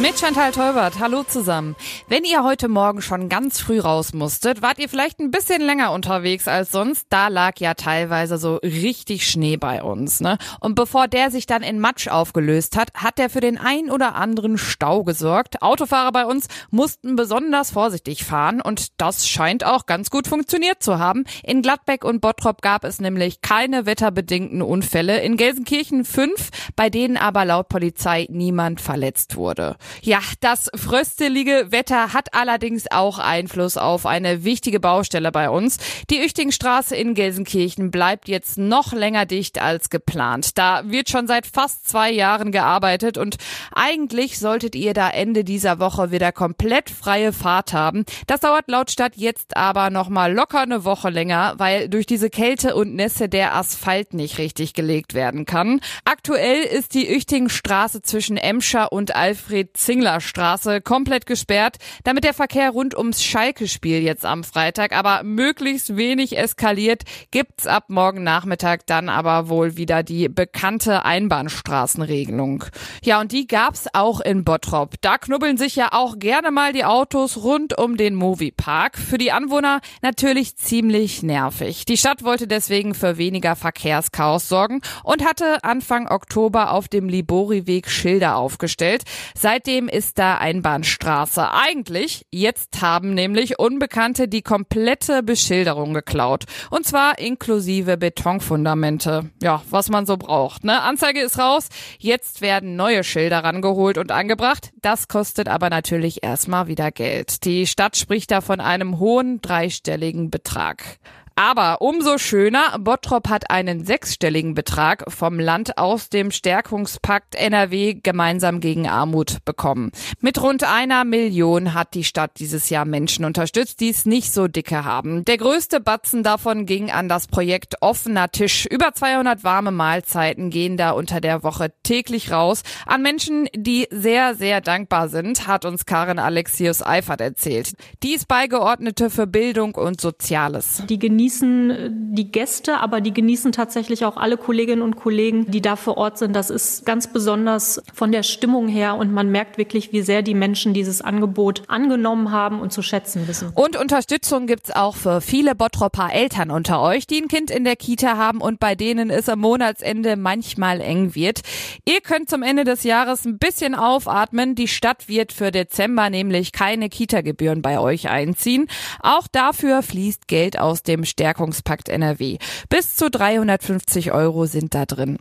Mit Chantal Teubert, hallo zusammen. Wenn ihr heute Morgen schon ganz früh raus musstet, wart ihr vielleicht ein bisschen länger unterwegs als sonst. Da lag ja teilweise so richtig Schnee bei uns. Ne? Und bevor der sich dann in Matsch aufgelöst hat, hat der für den ein oder anderen Stau gesorgt. Autofahrer bei uns mussten besonders vorsichtig fahren und das scheint auch ganz gut funktioniert zu haben. In Gladbeck und Bottrop gab es nämlich keine wetterbedingten Unfälle. In Gelsenkirchen fünf, bei denen aber laut Polizei niemand verletzt wurde. Ja, das fröstelige Wetter hat allerdings auch Einfluss auf eine wichtige Baustelle bei uns. Die Üchtingstraße in Gelsenkirchen bleibt jetzt noch länger dicht als geplant. Da wird schon seit fast zwei Jahren gearbeitet und eigentlich solltet ihr da Ende dieser Woche wieder komplett freie Fahrt haben. Das dauert laut Stadt jetzt aber noch mal locker eine Woche länger, weil durch diese Kälte und Nässe der Asphalt nicht richtig gelegt werden kann. Aktuell ist die Üchtingstraße zwischen Emscher und Alfred Zinglerstraße komplett gesperrt, damit der Verkehr rund ums Schalke-Spiel jetzt am Freitag aber möglichst wenig eskaliert, gibt's ab morgen Nachmittag dann aber wohl wieder die bekannte Einbahnstraßenregelung. Ja, und die gab's auch in Bottrop. Da knubbeln sich ja auch gerne mal die Autos rund um den Moviepark. Für die Anwohner natürlich ziemlich nervig. Die Stadt wollte deswegen für weniger Verkehrschaos sorgen und hatte Anfang Oktober auf dem Liboriweg Schilder aufgestellt. Seit Seitdem ist da Einbahnstraße. Eigentlich, jetzt haben nämlich Unbekannte die komplette Beschilderung geklaut. Und zwar inklusive Betonfundamente. Ja, was man so braucht. Ne? Anzeige ist raus. Jetzt werden neue Schilder rangeholt und angebracht. Das kostet aber natürlich erstmal wieder Geld. Die Stadt spricht da von einem hohen dreistelligen Betrag. Aber umso schöner, Bottrop hat einen sechsstelligen Betrag vom Land aus dem Stärkungspakt NRW gemeinsam gegen Armut bekommen. Mit rund einer Million hat die Stadt dieses Jahr Menschen unterstützt, die es nicht so dicke haben. Der größte Batzen davon ging an das Projekt Offener Tisch. Über 200 warme Mahlzeiten gehen da unter der Woche täglich raus an Menschen, die sehr, sehr dankbar sind, hat uns Karin Alexius Eifert erzählt. Die ist Beigeordnete für Bildung und Soziales. Die genießen äh, die Gäste, aber die genießen tatsächlich auch alle Kolleginnen und Kollegen, die da vor Ort sind. Das ist ganz besonders von der Stimmung her und man merkt wirklich, wie sehr die Menschen dieses Angebot angenommen haben und zu schätzen wissen. Und Unterstützung gibt's auch für viele Bottropper Eltern unter euch, die ein Kind in der Kita haben und bei denen es am Monatsende manchmal eng wird. Ihr könnt zum Ende des Jahres ein bisschen aufatmen. Die Stadt wird für Dezember nämlich keine Kita-Gebühren bei euch einziehen. Auch dafür fließt Geld aus dem Stärkungspakt NRW. Bis zu 350 Euro sind da drin.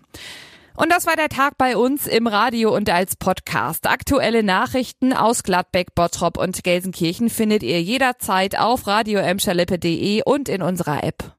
Und das war der Tag bei uns im Radio und als Podcast. Aktuelle Nachrichten aus Gladbeck, Bottrop und Gelsenkirchen findet ihr jederzeit auf radioemscherlippe.de und in unserer App.